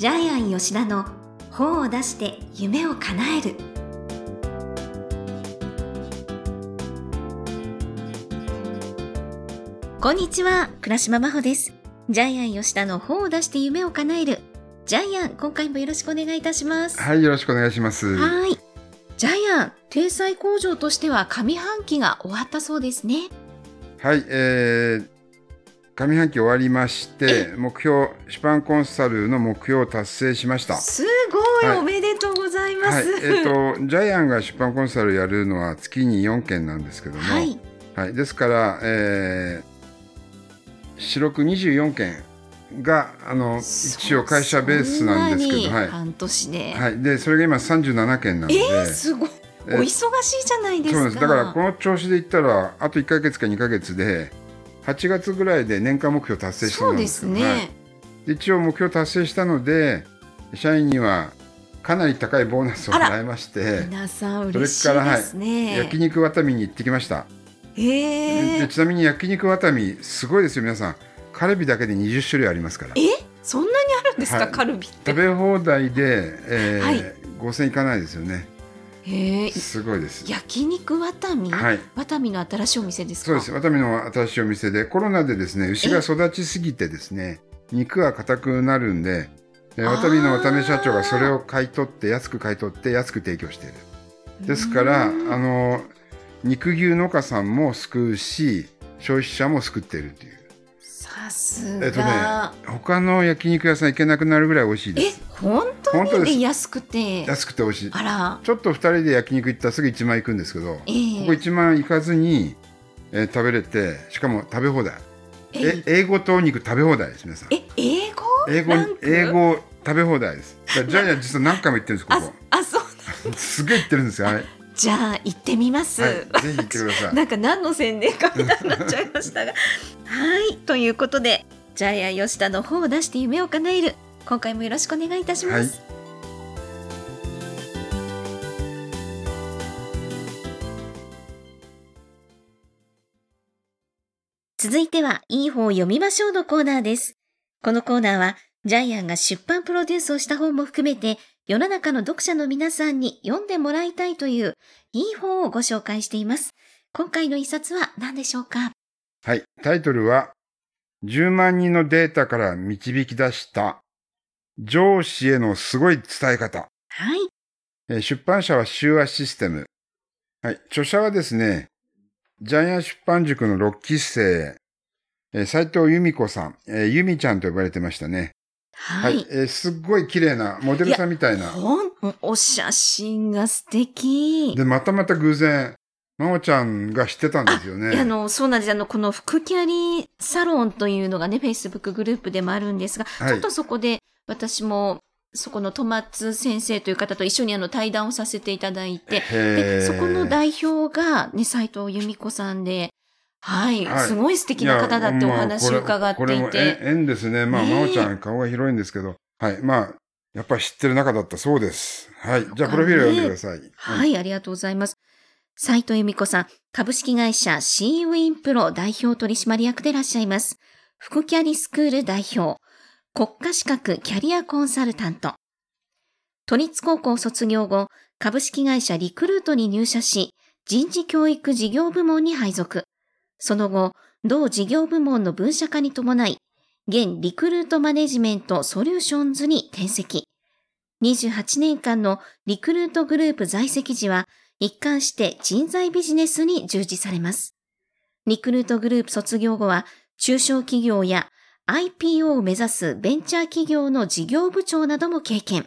ジャイアン吉田の本を出して夢を叶える。こんにちは倉島真帆です。ジャイアン吉田の本を出して夢を叶える。ジャイアン今回もよろしくお願いいたします。はい、よろしくお願いします。はい。ジャイアン体裁工場としては上半期が終わったそうですね。はい、えー、上半期終わりまして、目標、出版コンサルの目標を達成しました。すごい、はい。おめでとうございます、はい、えっ、と、ジャイアンが出版コンサルやるのは月に4件なんですけども、はい。はい、ですから、えー、四六24件が、あの、一応会社ベースなんですけど、はい。半年で、はい、で、それが今37件なので、えー、すごい。おえ忙しいじゃないですか。そうです。だからこの調子でいったらあと1か月か2か月で8月ぐらいで年間目標達成しそうそうですね、はい。で一応目標達成したので社員にはかなり高いボーナスをもらいまして皆さんそ嬉しいれから、ですね、焼肉ワタミに行ってきました、えー、でちなみに焼肉ワタミすごいですよ皆さん。カルビだけで20種類ありますから。え？そんなにあるんですか、はい。カルビって。食べ放題で、えーはい。5000いかないですよね。えー、すごいです。焼肉ワタミ、はい。ワタミの新しいお店ですか？そうです。ワタミの新しいお店で、コロナでですね、牛が育ちすぎてですね、肉が硬くなるんで、ワタミの渡辺社長がそれを買い取って、安く買い取って、安く提供している。ですから、あうんの、肉牛農家さんも救うし、消費者も救っているという。さすが、えっとね、他の焼肉屋さん行けなくなるぐらい美味しいでえす。本当本当です。にで安くて。安くて美味しい。あら。ちょっと二人で焼肉行ったらすぐ1万行くんですけど、えーここ1万行かずに、えー食べれて、しかも食べ放題。ええ英語とお肉食べ放題です皆さん。え英語？英語英語食べ放題です。ジャイアン実は何回も言ってるんですこあこ。あそうす。げえ言ってるんですよはい、はい、じゃあ行ってみます、ぜひ行ってください。なんか何の宣伝かみたいになっちゃいましたが。はいということでジャイアン吉田の方を出して夢を叶える。今回もよろしくお願いいたします、続いては、いい本を読みましょうのコーナーです。このコーナーは、ジャイアンが出版プロデュースをした本も含めて、世の中の読者の皆さんに読んでもらいたいという、いい本をご紹介しています。今回の一冊は何でしょうか？はい、タイトルは10万人のデータから導き出した上司へのすごい伝え方。はい。えー出版社は修和システム。はい。著者はですねジャイアン出版塾の6期生。えー斉藤由美子さん、えー由美ちゃんと呼ばれてましたねは。はいい、えーすっごい綺麗なモデルさんみたいなほん、お写真が素敵。で、またまた偶然、まおちゃんが知ってたんですよね。あの、そうなんです。あの、この福キャリサロンというのがね、Facebook グループでもあるんですが、はいちょっとそこで私も、そこの戸松先生という方と一緒にあの対談をさせていただいて、で、そこの代表がね、斉藤由美子さんで、はい、はいすごい素敵な方だってお話を伺ってこれこれもいて、縁縁ですね。まあ、ねえまおちゃん顔が広いんですけど、はい。まあ、やっぱり知ってる仲だったそうです。はい。じゃあ、プロフィールを読んでください。はい、ありがとうございます。斉藤由美子さん、株式会社 C ウィンプロ代表取締役でいらっしゃいます。福キャリスクール代表、国家資格キャリアコンサルタント。都立高校卒業後、株式会社リクルートに入社し、人事教育事業部門に配属。その後、同事業部門の分社化に伴い、現リクルートマネジメントソリューションズに転籍。28年間のリクルートグループ在籍時は、一貫して人材ビジネスに従事されます。リクルートグループ卒業後は、中小企業や IPO を目指すベンチャー企業の事業部長なども経験。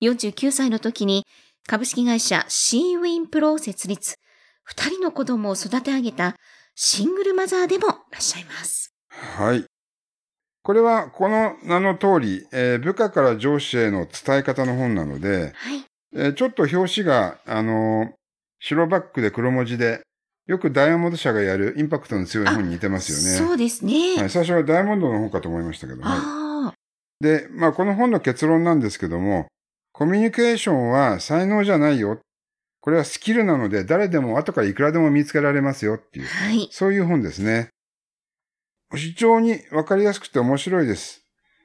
49歳の時に株式会社 C ウィンプロを設立。二人の子供を育て上げたシングルマザーでもいらっしゃいます。はい。これは、この名の通り、えー部下から上司への伝え方の本なので、はい。えーちょっと表紙が、あのー白バックで黒文字で、よくダイヤモンド社がやるインパクトの強い本に似てますよね。そうですね。はい、最初はダイヤモンドの本かと思いましたけど、はい。で、まあ、この本の結論なんですけども、コミュニケーションは才能じゃないよ。これはスキルなので、誰でも後からいくらでも見つけられますよっていう、はい。そういう本ですね。非常にわかりやすくて面白いです。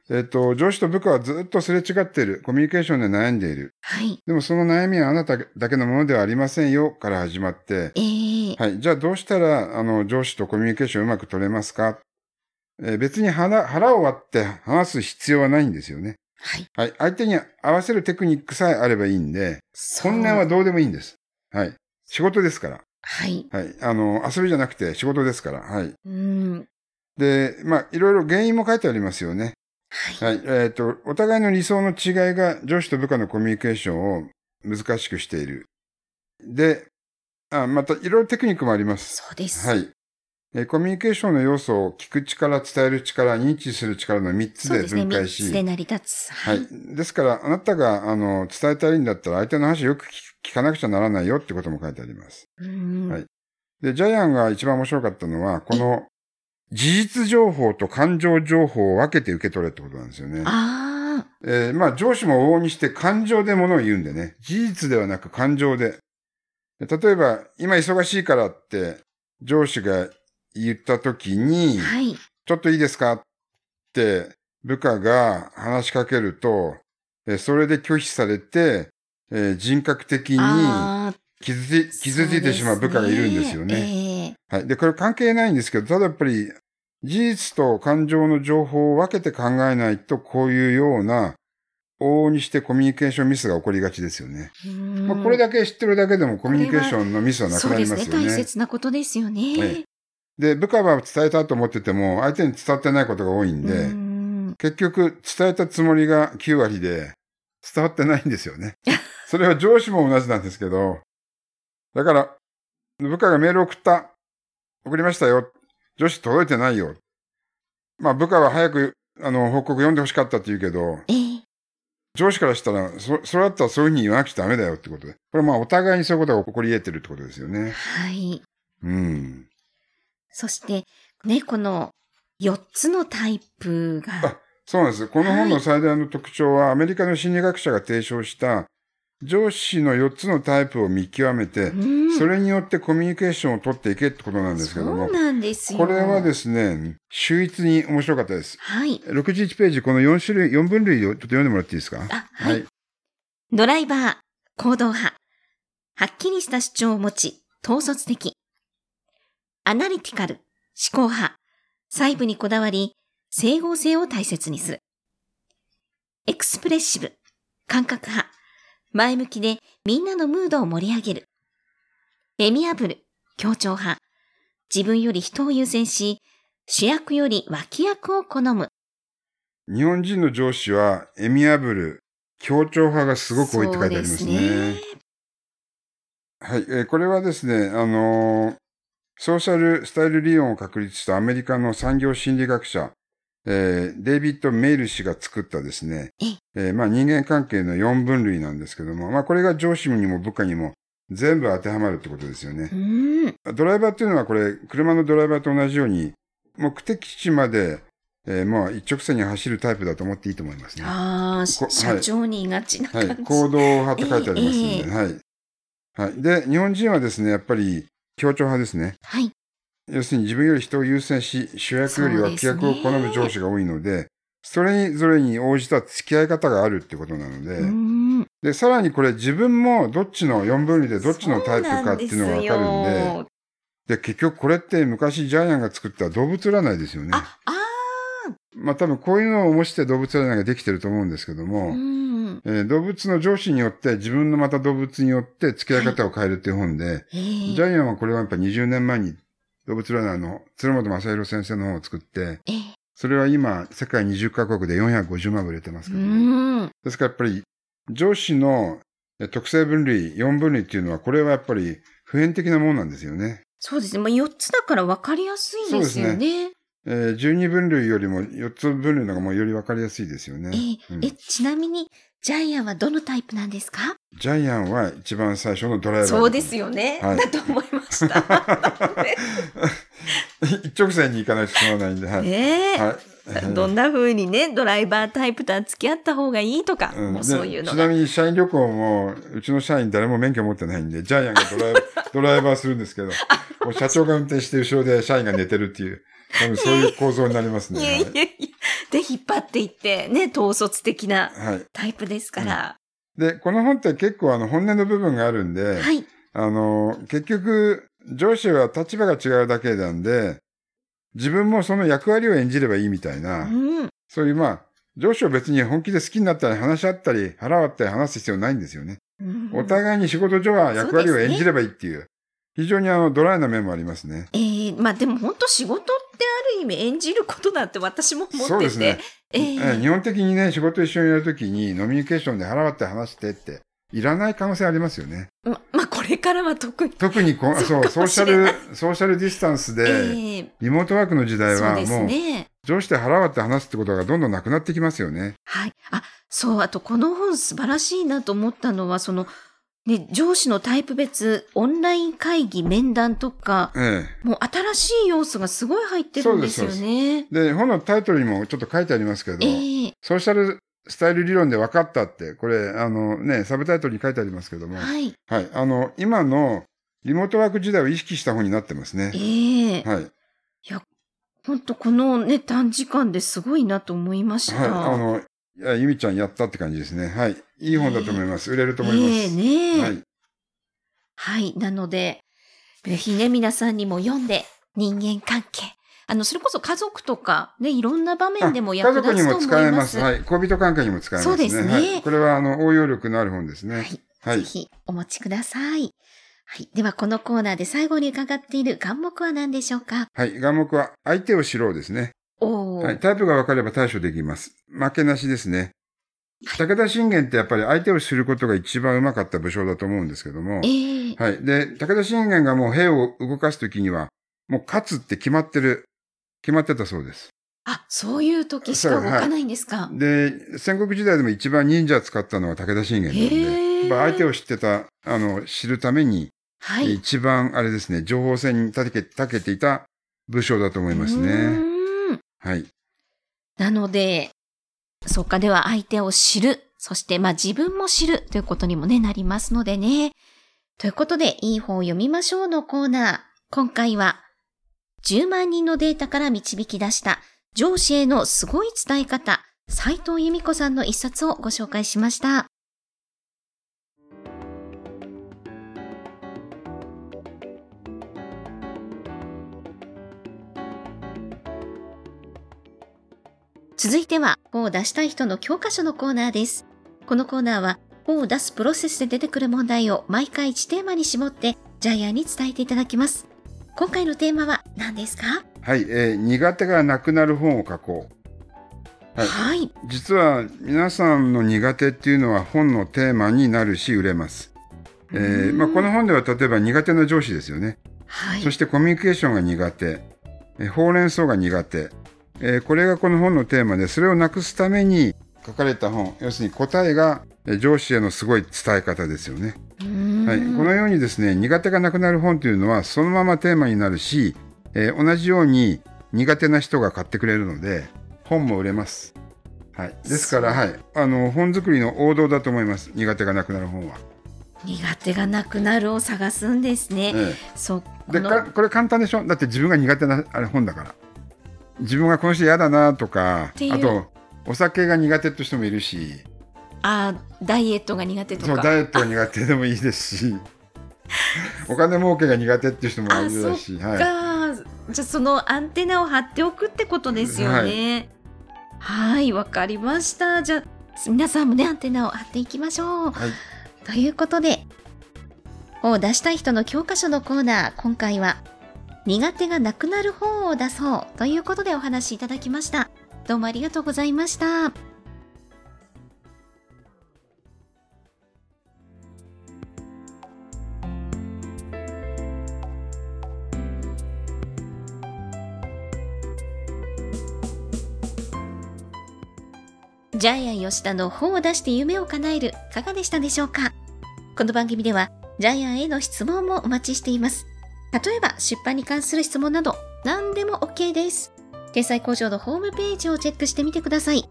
えっ、と、上司と部下はずっとすれ違っている。コミュニケーションで悩んでいる。はい。でもその悩みはあなただけのものではありませんよから始まって、ええはい。じゃあどうしたら、あの、上司とコミュニケーションうまく取れますか？えー別に腹、腹を割って話す必要はないんですよね。はい。はい。相手に合わせるテクニックさえあればいいんで、本音はどうでもいいんです。はい。仕事ですから。はい。はい。あの、遊びじゃなくて仕事ですから。はい。うん。で、まあ、いろいろ原因も書いてありますよね。はい。はい。えっ、と、お互いの理想の違いが上司と部下のコミュニケーションを難しくしている。で、あまたいろいろテクニックもあります。そうです。はい。えーコミュニケーションの要素を聞く力、伝える力、認知する力の3つでそうですね。分解し、三つで成り立つ。はい。ですから、あなたが、あの、伝えたいんだったら、相手の話をよく聞聞かなくちゃならないよってことも書いてあります。うん。はいで、ジャイアンが一番面白かったのは、この、事実情報と感情情報を分けて受け取れってことなんですよね。ああ。えーまあ、上司も往々にして感情で物を言うんでね。事実ではなく感情で。で例えば、今忙しいからって、上司が言った時に、はい。ちょっといいですか？って部下が話しかけると、えーそれで拒否されて、えー人格的に。傷つ傷ついてしまう部下がいるんですよね。ね。はい。で、これ関係ないんですけど、ただやっぱり事実と感情の情報を分けて考えないと、こういうような、往々にしてコミュニケーションミスが起こりがちですよね。まあ、これだけ知ってるだけでもコミュニケーションのミスはなくなりますよそうですね。大ね。切なことですよね。はいで、部下は伝えたと思ってても、相手に伝わってないことが多いんで、うん結局伝えたつもりが9割で伝わってないんですよね。それは上司も同じなんですけど、だから、部下がメールを送った。送りましたよ。上司届いてないよ。まあ部下は早く、あの、報告読んでほしかったって言うけど、ええ上司からしたら、そ、それだったらそういうふうに言わなくちゃダメだよってことで。これまあお互いにそういうことが起こり得てるってことですよね。はい。うん。そして、ね、この4つのタイプがあ、そうなんです。この本の最大の特徴は、アメリカの心理学者が提唱した、上司の4つのタイプを見極めて、うんそれによってコミュニケーションを取っていけってことなんですけどもそう、なんですよ。これはですね、秀逸に面白かったです。はい。61ページ、この4種類、4分類をちょっと読んでもらっていいですか？あ、はい。ドライバー、行動派。はっきりした主張を持ち、統率的。アナリティカル、思考派。細部にこだわり、整合性を大切にする。エクスプレッシブ、感覚派。前向きでみんなのムードを盛り上げる。エミアブル、協調派。自分より人を優先し、主役より脇役を好む。日本人の上司は、エミアブル、協調派がすごく多いって書いてありますね。すねはい、えーこれはですね、あのーソーシャルスタイル理論を確立したアメリカの産業心理学者、えーデイビッド・メイル氏が作ったですね、ええーまあ人間関係の4分類なんですけども、まあこれが上司にも部下にも全部当てはまるってことですよねう。ん。ドライバーっていうのはこれ、車のドライバーと同じように、目的地まで、えーまあ一直線に走るタイプだと思っていいと思いますね。ああ、こ社長に言いがちなはい。感じ。行動派って書いてありますんで、ええはい。はい。で、日本人はですね、やっぱり協調派ですね。はい。要するに自分より人を優先し、主役より脇役を好む上司が多いので、それぞれに応じた付き合い方があるってことなので、うん。で、さらにこれ自分もどっちの4分類でどっちのタイプかっていうのがわかるんで、んで。で、結局これって昔ジャイアンが作った動物占いですよね。あ、あまあ多分こういうのを模して動物占いができてると思うんですけどあ、も、うん。えー動物の上司によって自分のまた動物によって付き合い方を変えるっていう本で、ええジャイアンはこれはやっぱ20年前に動物占いの鶴本正宏先生の本を作って、ええそれは今世界20カ国で450万部売れてますけうども、ん。ですからやっぱり上司のえ特性分類、4分類っていうのはこれはやっぱり普遍的なものなんですよね。そうですね。まあ、4つだから分かりやすいですよそうね。えー12分類よりも4つ分類の方がもうよりわかりやすいですよね。うんえええ、ちなみに、ジャイアンはどのタイプなんですか？ジャイアンは一番最初のドライバー。そうですよね。はいだと思いました。一直線に行かないと進まないんで、はい。ねえ。はい。どんな風にね、ドライバータイプとは付き合った方がいいとか、うんもうそういうのでちなが。みに社員旅行も、うちの社員誰も免許持ってないんで、ジャイアンがドライバードライバーするんですけど、もう社長が運転して後ろで社員が寝てるっていう、多分そういう構造になりますね。いやいやいや、で引っ張っていって、ね、統率的なはい。タイプですから。で、この本って結構あの本音の部分があるんで、はい。あの、結局、上司は立場が違うだけなんで、自分もその役割を演じればいいみたいな、うん。そういうまあ、上司を別に本気で好きになったり話し合ったり腹割ったり話す必要ないんですよね。うんお互いに仕事上は役割を演じればいいっていう、非常にあのドライな面もありますね。えー、まあでも本当仕事ってある意味演じることだって私も思ってて。そうですね。ええー日本的にね、仕事一緒にやるときにノミニケーションで腹割って話してって、いらない可能性ありますよね。ままあこれからは特に。特にこ そそうソーシャル、ソーシャルディスタンスえで、ーリモートワークの時代はもう、ね。上司で腹割って話すってことがどんどんなくなってきますよね。はい。あ、そう、あとこの本素晴らしいなと思ったのは、その、ね、上司のタイプ別、オンライン会議、面談とか、えもう新しい要素がすごい入ってるんですよね。え。で、本のタイトルにもちょっと書いてありますけど、えーソーシャルスタイル理論で分かったって、これ、あのね、サブタイトルに書いてありますけども、はい。はい。あの、今のリモートワーク時代を意識した本になってますねえ。えはい。本当このね、短時間ですごいなと思いました。はい。あの、いやゆみちゃんやったって感じですね。はい。いい本だと思います。売れると思います。ええねえはい。はい。なので、ぜひね、皆さんにも読んで、人間関係。あの、それこそ家族とか、ね、いろんな場面でもあ役立つと思います。家族にも使えます。はい。恋人関係にも使えますね。そうですねはい。これは、あの、応用力のある本ですね。はい。はいぜひお持ちください。はい。では、このコーナーで最後に伺っている眼目は何でしょうか？はい。眼目は、相手を知ろうですね。はい。タイプが分かれば対処できます。負けなしですね。武田信玄ってやっぱり相手を知ることが一番うまかった武将だと思うんですけども。ええはい。で、武田信玄がもう兵を動かすときには、もう勝つって決まってる、決まってたそうです。あ、そういう時しか動かないんですか？で、戦国時代でも一番忍者使ったのは武田信玄なんで、へーやっぱ相手を知ってた、あの、知るために、はい。一番あれですね、情報戦に長け長けていた武将だと思いますうね。はい。なので、そっかでは相手を知る、そしてまあ自分も知るということにもね、なりますのでね。ということで、いい本を読みましょうのコーナー。今回は、10万人のデータから導き出した上司へのすごい伝え方、斉藤由美子さんの一冊をご紹介しました。続いては、本を出したい人の教科書のコーナーです。このコーナーは、本を出すプロセスで出てくる問題を毎回1テーマに絞って、ジャイアンに伝えていただきます。今回のテーマは何ですか？はい、えー苦手がなくなる本を書こう。はいはい。実は皆さんの苦手っていうのは本のテーマになるし売れます。えーうんまあ、この本では例えば苦手な上司ですよね。はい。そしてコミュニケーションが苦手、えーほうれん草が苦手、えーこれがこの本のテーマで、それをなくすために書かれた本、要するに答えがえー上司へのすごい伝え方ですよね。はい、このようにですね、苦手がなくなる本というのはそのままテーマになるし、えー同じように苦手な人が買ってくれるので、本も売れます。はい、ですから、はい、あの本作りの王道だと思います。苦手がなくなる本は。苦手がなくなるを探すんですね。えそう。えでこのかこれ簡単でしょ？だって自分が苦手なあれ本だから。自分がこの人嫌だなとかあとお酒が苦手って人もいるしあダイエットが苦手とか。そうダイエットが苦手でもいいですし お金儲けが苦手っていう人もいるだし、はい、かじゃあそのアンテナを張っておくってことですよね。はい、わかりました。じゃあ皆さんもねアンテナを張っていきましょう。はいということで、本を出したい人の教科書のコーナー、今回は苦手がなくなる本を出そうということでお話しいただきました。どうもありがとうございました。ジャイアン吉田の本を出して夢を叶える、いかがでしたでしょうか？この番組では、ジャイアンへの質問もお待ちしています。例えば、出版に関する質問など、何でも OK です。掲載工場のホームページをチェックしてみてください。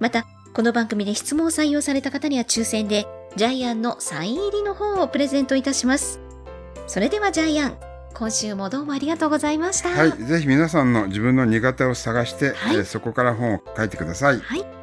また、この番組で質問を採用された方には抽選で、ジャイアンのサイン入りの本をプレゼントいたします。それではジャイアン、今週もどうもありがとうございました。はい、ぜひ皆さんの自分の苦手を探して、はいえそこから本を書いてください。はい